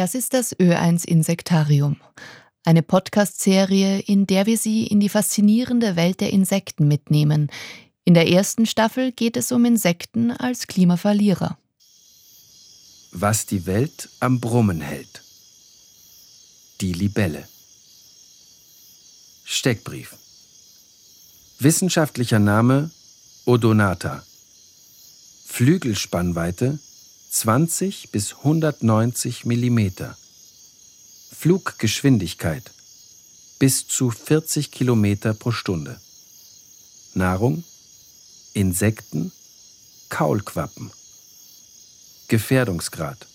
Das ist das Ö1 Insektarium. Eine Podcast-Serie, in der wir Sie in die faszinierende Welt der Insekten mitnehmen. In der ersten Staffel geht es um Insekten als Klimaverlierer. Was die Welt am Brummen hält. Die Libelle. Steckbrief. Wissenschaftlicher Name Odonata. Flügelspannweite 20 bis 190 Millimeter. Fluggeschwindigkeit bis zu 40 Kilometer pro Stunde. Nahrung Insekten, Kaulquappen. Gefährdungsgrad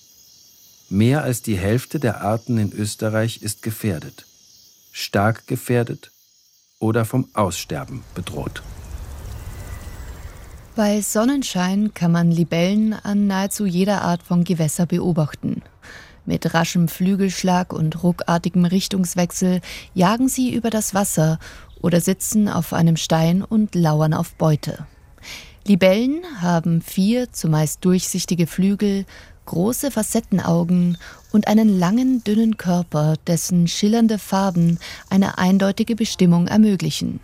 Mehr als die Hälfte der Arten in Österreich ist gefährdet, stark gefährdet oder vom Aussterben bedroht. Bei Sonnenschein kann man Libellen an nahezu jeder Art von Gewässer beobachten. Mit raschem Flügelschlag und ruckartigem Richtungswechsel jagen sie über das Wasser oder sitzen auf einem Stein und lauern auf Beute. Libellen haben vier zumeist durchsichtige Flügel, große Facettenaugen und einen langen, dünnen Körper, dessen schillernde Farben eine eindeutige Bestimmung ermöglichen.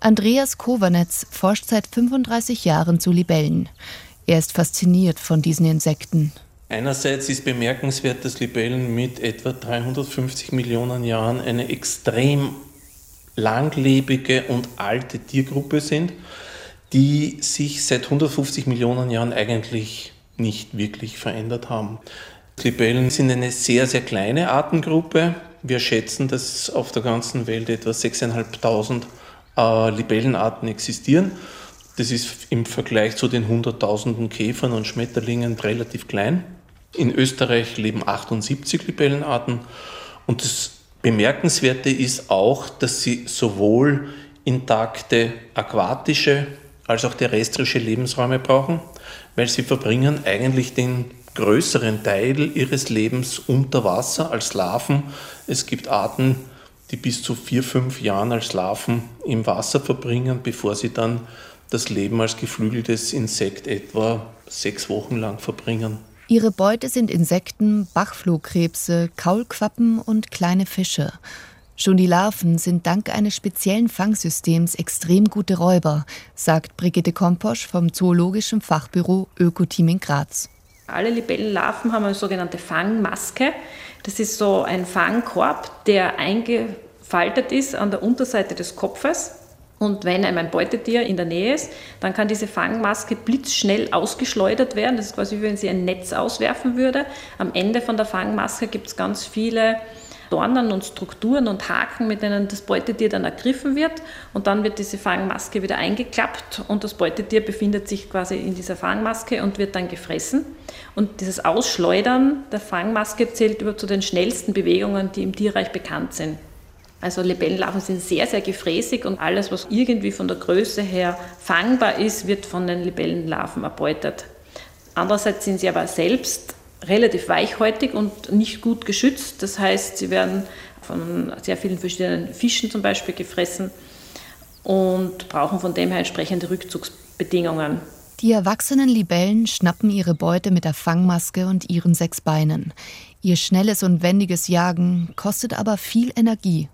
Andreas Kovanetz forscht seit 35 Jahren zu Libellen. Er ist fasziniert von diesen Insekten. Einerseits ist bemerkenswert, dass Libellen mit etwa 350 Millionen Jahren eine extrem langlebige und alte Tiergruppe sind, die sich seit 150 Millionen Jahren eigentlich nicht wirklich verändert haben. Libellen sind eine sehr, sehr kleine Artengruppe. Wir schätzen, dass auf der ganzen Welt etwa 6.500 äh, Libellenarten existieren. Das ist im Vergleich zu den Hunderttausenden Käfern und Schmetterlingen relativ klein. In Österreich leben 78 Libellenarten und das Bemerkenswerte ist auch, dass sie sowohl intakte aquatische als auch terrestrische Lebensräume brauchen, weil sie verbringen eigentlich den größeren Teil ihres Lebens unter Wasser als Larven. Es gibt Arten, die bis zu vier, fünf Jahren als Larven im Wasser verbringen, bevor sie dann das Leben als geflügeltes Insekt etwa sechs Wochen lang verbringen. Ihre Beute sind Insekten, Bachflohkrebse, Kaulquappen und kleine Fische. Schon die Larven sind dank eines speziellen Fangsystems extrem gute Räuber, sagt Brigitte Komposch vom Zoologischen Fachbüro Ökoteam in Graz. Alle Libellenlarven haben eine sogenannte Fangmaske. Das ist so ein Fangkorb, der eingefaltet ist an der Unterseite des Kopfes. Und wenn ein Beutetier in der Nähe ist, dann kann diese Fangmaske blitzschnell ausgeschleudert werden. Das ist quasi wie wenn sie ein Netz auswerfen würde. Am Ende von der Fangmaske gibt es ganz viele Dornen und Strukturen und Haken, mit denen das Beutetier dann ergriffen wird. Und dann wird diese Fangmaske wieder eingeklappt und das Beutetier befindet sich quasi in dieser Fangmaske und wird dann gefressen. Und dieses Ausschleudern der Fangmaske zählt über zu den schnellsten Bewegungen, die im Tierreich bekannt sind. Also Libellenlarven sind sehr, sehr gefräßig und alles, was irgendwie von der Größe her fangbar ist, wird von den Libellenlarven erbeutet. Andererseits sind sie aber selbst relativ weichhäutig und nicht gut geschützt. Das heißt, sie werden von sehr vielen verschiedenen Fischen zum Beispiel gefressen und brauchen von dem her entsprechende Rückzugsbedingungen. Die erwachsenen Libellen schnappen ihre Beute mit der Fangmaske und ihren sechs Beinen. Ihr schnelles und wendiges Jagen kostet aber viel Energie.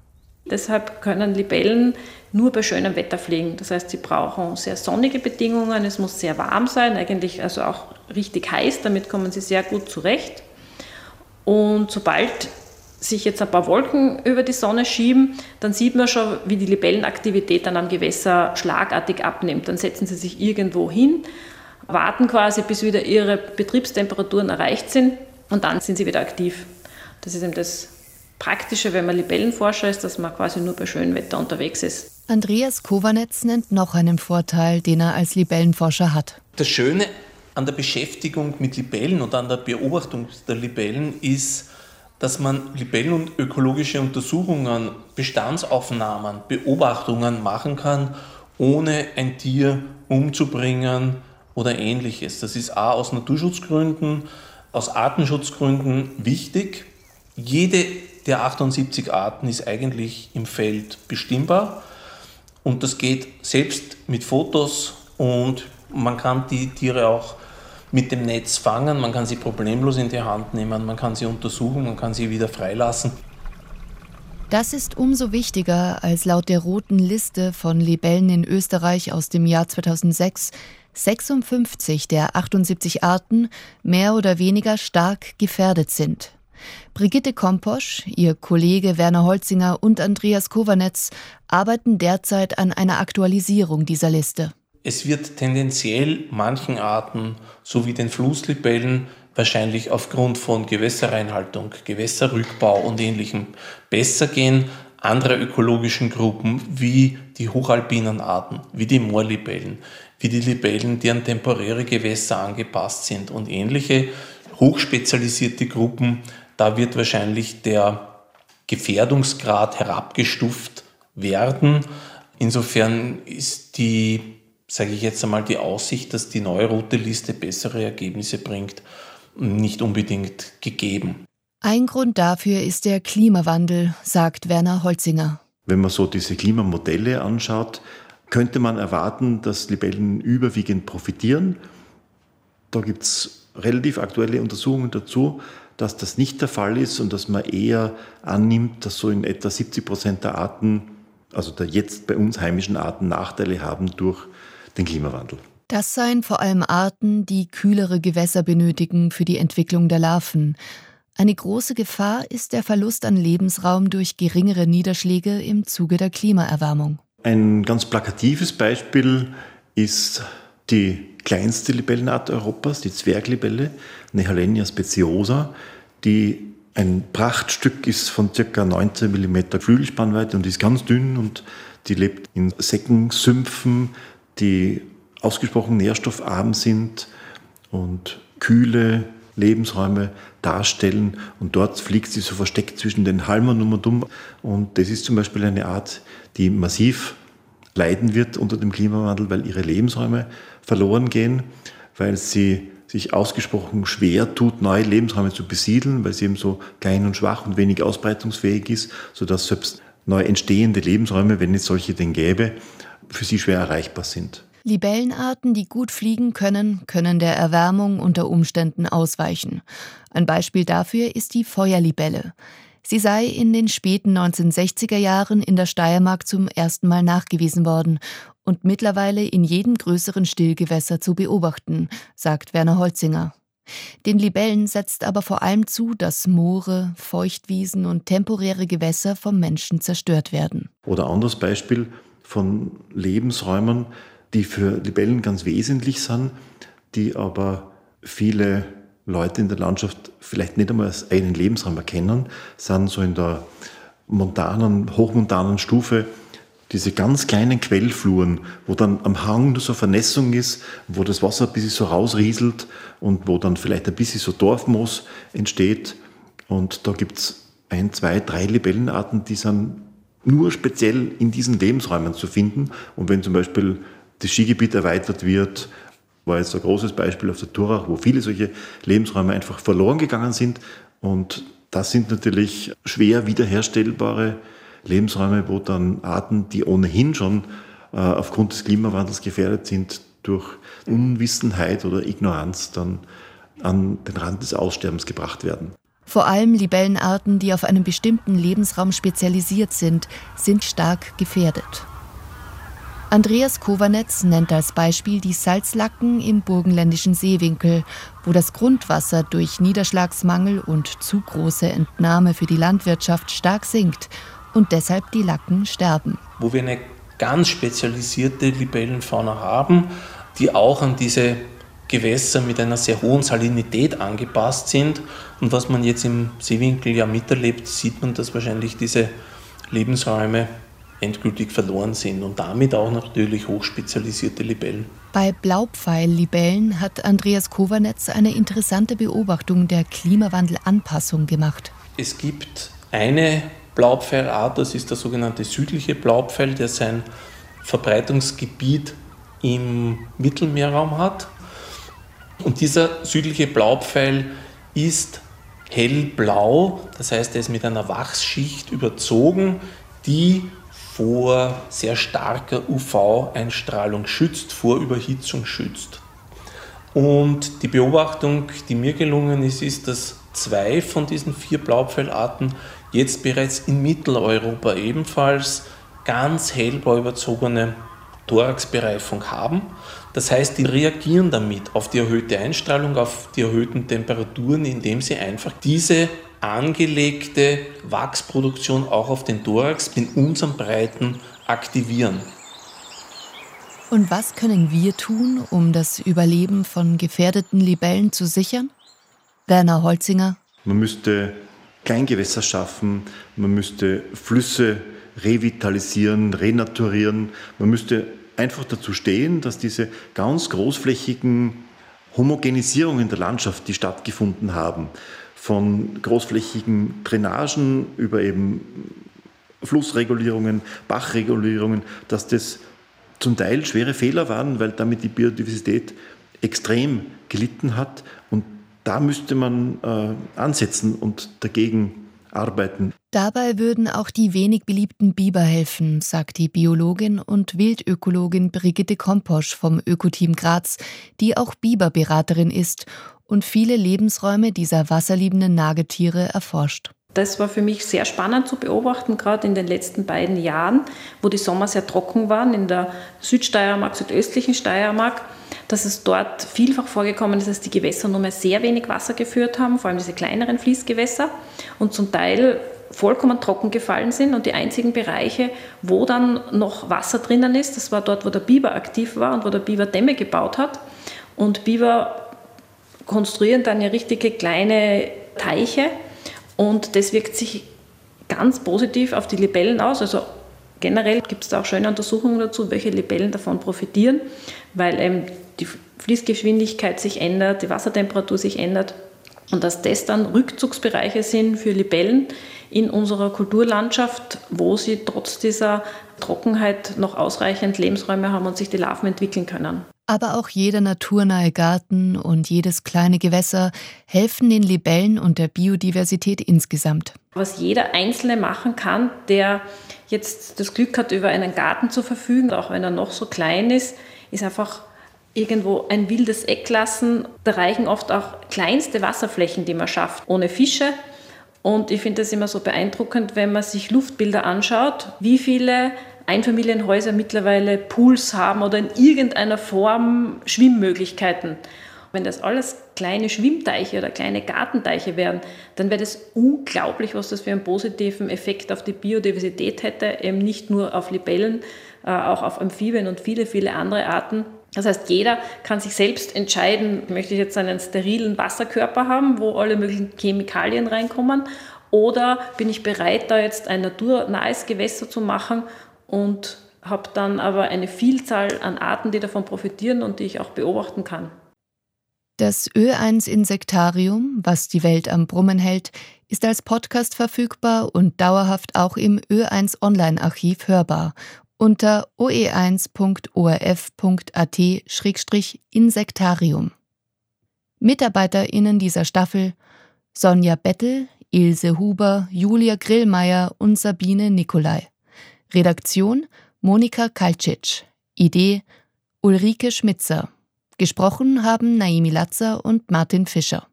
Deshalb können Libellen nur bei schönem Wetter fliegen. Das heißt, sie brauchen sehr sonnige Bedingungen, es muss sehr warm sein, eigentlich also auch richtig heiß, damit kommen sie sehr gut zurecht. Und sobald sich jetzt ein paar Wolken über die Sonne schieben, dann sieht man schon, wie die Libellenaktivität dann am Gewässer schlagartig abnimmt. Dann setzen sie sich irgendwo hin, warten quasi, bis wieder ihre Betriebstemperaturen erreicht sind und dann sind sie wieder aktiv. Das ist eben das Praktische, wenn man Libellenforscher ist, dass man quasi nur bei schönem Wetter unterwegs ist. Andreas Kovanetz nennt noch einen Vorteil, den er als Libellenforscher hat. Das Schöne an der Beschäftigung mit Libellen und an der Beobachtung der Libellen ist, dass man Libellen- und ökologische Untersuchungen, Bestandsaufnahmen, Beobachtungen machen kann, ohne ein Tier umzubringen oder ähnliches. Das ist A aus Naturschutzgründen, aus Artenschutzgründen wichtig. Jede der 78 Arten ist eigentlich im Feld bestimmbar und das geht selbst mit Fotos und man kann die Tiere auch mit dem Netz fangen, man kann sie problemlos in die Hand nehmen, man kann sie untersuchen, man kann sie wieder freilassen. Das ist umso wichtiger, als laut der roten Liste von Libellen in Österreich aus dem Jahr 2006 56 der 78 Arten mehr oder weniger stark gefährdet sind. Brigitte Komposch, ihr Kollege Werner Holzinger und Andreas Kovanetz arbeiten derzeit an einer Aktualisierung dieser Liste. Es wird tendenziell manchen Arten sowie den Flusslibellen wahrscheinlich aufgrund von Gewässerreinhaltung, Gewässerrückbau und ähnlichem besser gehen. Andere ökologischen Gruppen wie die hochalpinen Arten, wie die Moorlibellen, wie die Libellen, die an temporäre Gewässer angepasst sind und ähnliche hochspezialisierte Gruppen, da wird wahrscheinlich der Gefährdungsgrad herabgestuft werden. Insofern ist die, sage ich jetzt einmal, die Aussicht, dass die neue rote Liste bessere Ergebnisse bringt, nicht unbedingt gegeben. Ein Grund dafür ist der Klimawandel, sagt Werner Holzinger. Wenn man so diese Klimamodelle anschaut, könnte man erwarten, dass Libellen überwiegend profitieren. Da gibt es relativ aktuelle Untersuchungen dazu, dass das nicht der Fall ist und dass man eher annimmt, dass so in etwa 70 Prozent der Arten, also der jetzt bei uns heimischen Arten, Nachteile haben durch den Klimawandel. Das seien vor allem Arten, die kühlere Gewässer benötigen für die Entwicklung der Larven. Eine große Gefahr ist der Verlust an Lebensraum durch geringere Niederschläge im Zuge der Klimaerwärmung. Ein ganz plakatives Beispiel ist die kleinste Libellenart Europas, die Zwerglibelle, Nehalenia speciosa, die ein Prachtstück ist von ca. 19 mm Flügelspannweite und ist ganz dünn und die lebt in Seckensümpfen, die ausgesprochen nährstoffarm sind und kühle Lebensräume darstellen. Und dort fliegt sie so versteckt zwischen den Halmern um und um. Und das ist zum Beispiel eine Art, die massiv leiden wird unter dem Klimawandel, weil ihre Lebensräume verloren gehen, weil sie sich ausgesprochen schwer tut, neue Lebensräume zu besiedeln, weil sie eben so klein und schwach und wenig ausbreitungsfähig ist, sodass selbst neu entstehende Lebensräume, wenn es solche denn gäbe, für sie schwer erreichbar sind. Libellenarten, die gut fliegen können, können der Erwärmung unter Umständen ausweichen. Ein Beispiel dafür ist die Feuerlibelle. Sie sei in den späten 1960er Jahren in der Steiermark zum ersten Mal nachgewiesen worden und mittlerweile in jedem größeren Stillgewässer zu beobachten, sagt Werner Holzinger. Den Libellen setzt aber vor allem zu, dass Moore, Feuchtwiesen und temporäre Gewässer vom Menschen zerstört werden. Oder anderes Beispiel von Lebensräumen, die für Libellen ganz wesentlich sind, die aber viele Leute in der Landschaft vielleicht nicht einmal als einen Lebensraum erkennen, sind so in der montanen, hochmontanen Stufe diese ganz kleinen Quellfluren, wo dann am Hang nur so Vernässung ist, wo das Wasser ein bisschen so rausrieselt und wo dann vielleicht ein bisschen so Dorfmoos entsteht. Und da gibt es ein, zwei, drei Libellenarten, die sind nur speziell in diesen Lebensräumen zu finden. Und wenn zum Beispiel das Skigebiet erweitert wird, war jetzt ein großes Beispiel auf der Turach, wo viele solche Lebensräume einfach verloren gegangen sind. Und das sind natürlich schwer wiederherstellbare Lebensräume, wo dann Arten, die ohnehin schon äh, aufgrund des Klimawandels gefährdet sind, durch Unwissenheit oder Ignoranz dann an den Rand des Aussterbens gebracht werden. Vor allem Libellenarten, die auf einen bestimmten Lebensraum spezialisiert sind, sind stark gefährdet. Andreas Kovanetz nennt als Beispiel die Salzlacken im burgenländischen Seewinkel, wo das Grundwasser durch Niederschlagsmangel und zu große Entnahme für die Landwirtschaft stark sinkt und deshalb die Lacken sterben. Wo wir eine ganz spezialisierte Libellenfauna haben, die auch an diese Gewässer mit einer sehr hohen Salinität angepasst sind. Und was man jetzt im Seewinkel ja miterlebt, sieht man, dass wahrscheinlich diese Lebensräume endgültig verloren sind und damit auch natürlich hochspezialisierte Libellen. Bei Blaupfeil-Libellen hat Andreas Kovanetz eine interessante Beobachtung der Klimawandelanpassung gemacht. Es gibt eine Blaupfeilart, das ist der sogenannte südliche Blaupfeil, der sein Verbreitungsgebiet im Mittelmeerraum hat. Und dieser südliche Blaupfeil ist hellblau, das heißt, er ist mit einer Wachsschicht überzogen, die vor sehr starker UV-Einstrahlung schützt, vor Überhitzung schützt. Und die Beobachtung, die mir gelungen ist, ist, dass zwei von diesen vier Blaupfeilarten jetzt bereits in Mitteleuropa ebenfalls ganz hellblau überzogene Thoraxbereifung haben. Das heißt, die reagieren damit auf die erhöhte Einstrahlung, auf die erhöhten Temperaturen, indem sie einfach diese angelegte Wachsproduktion auch auf den Thorax in unseren Breiten aktivieren. Und was können wir tun, um das Überleben von gefährdeten Libellen zu sichern? Werner Holzinger. Man müsste Kleingewässer schaffen, man müsste Flüsse revitalisieren, renaturieren, man müsste einfach dazu stehen, dass diese ganz großflächigen Homogenisierungen der Landschaft, die stattgefunden haben, von großflächigen Drainagen über eben Flussregulierungen, Bachregulierungen, dass das zum Teil schwere Fehler waren, weil damit die Biodiversität extrem gelitten hat. Und da müsste man äh, ansetzen und dagegen arbeiten. Dabei würden auch die wenig beliebten Biber helfen, sagt die Biologin und Wildökologin Brigitte Komposch vom Ökoteam Graz, die auch Biberberaterin ist und viele Lebensräume dieser wasserliebenden Nagetiere erforscht. Das war für mich sehr spannend zu beobachten, gerade in den letzten beiden Jahren, wo die Sommer sehr trocken waren, in der Südsteiermark, südöstlichen Steiermark, dass es dort vielfach vorgekommen ist, dass die Gewässer nur mehr sehr wenig Wasser geführt haben, vor allem diese kleineren Fließgewässer und zum Teil vollkommen trocken gefallen sind und die einzigen Bereiche, wo dann noch Wasser drinnen ist, das war dort, wo der Biber aktiv war und wo der Biber Dämme gebaut hat. Und Biber konstruieren dann ja richtige kleine Teiche und das wirkt sich ganz positiv auf die Libellen aus. Also generell gibt es da auch schöne Untersuchungen dazu, welche Libellen davon profitieren, weil eben die Fließgeschwindigkeit sich ändert, die Wassertemperatur sich ändert und dass das dann Rückzugsbereiche sind für Libellen in unserer Kulturlandschaft, wo sie trotz dieser Trockenheit noch ausreichend Lebensräume haben und sich die Larven entwickeln können. Aber auch jeder naturnahe Garten und jedes kleine Gewässer helfen den Libellen und der Biodiversität insgesamt. Was jeder Einzelne machen kann, der jetzt das Glück hat, über einen Garten zu verfügen, auch wenn er noch so klein ist, ist einfach irgendwo ein wildes Eck lassen. Da reichen oft auch kleinste Wasserflächen, die man schafft, ohne Fische. Und ich finde das immer so beeindruckend, wenn man sich Luftbilder anschaut, wie viele Einfamilienhäuser mittlerweile Pools haben oder in irgendeiner Form Schwimmmöglichkeiten. Wenn das alles kleine Schwimmteiche oder kleine Gartenteiche wären, dann wäre das unglaublich, was das für einen positiven Effekt auf die Biodiversität hätte, eben nicht nur auf Libellen, äh, auch auf Amphibien und viele, viele andere Arten. Das heißt, jeder kann sich selbst entscheiden, möchte ich jetzt einen sterilen Wasserkörper haben, wo alle möglichen Chemikalien reinkommen, oder bin ich bereit, da jetzt ein naturnahes Gewässer zu machen und habe dann aber eine Vielzahl an Arten, die davon profitieren und die ich auch beobachten kann. Das Ö1 Insektarium, was die Welt am Brummen hält, ist als Podcast verfügbar und dauerhaft auch im Ö1 Online-Archiv hörbar unter oe1.orf.at-insektarium. MitarbeiterInnen dieser Staffel Sonja Bettel, Ilse Huber, Julia Grillmeier und Sabine Nikolai. Redaktion Monika Kalcic. Idee Ulrike Schmitzer. Gesprochen haben Naimi Latzer und Martin Fischer.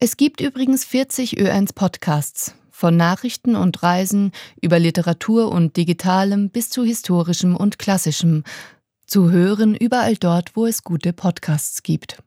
Es gibt übrigens 40 Ö1 Podcasts. Von Nachrichten und Reisen über Literatur und Digitalem bis zu historischem und klassischem. Zu hören überall dort, wo es gute Podcasts gibt.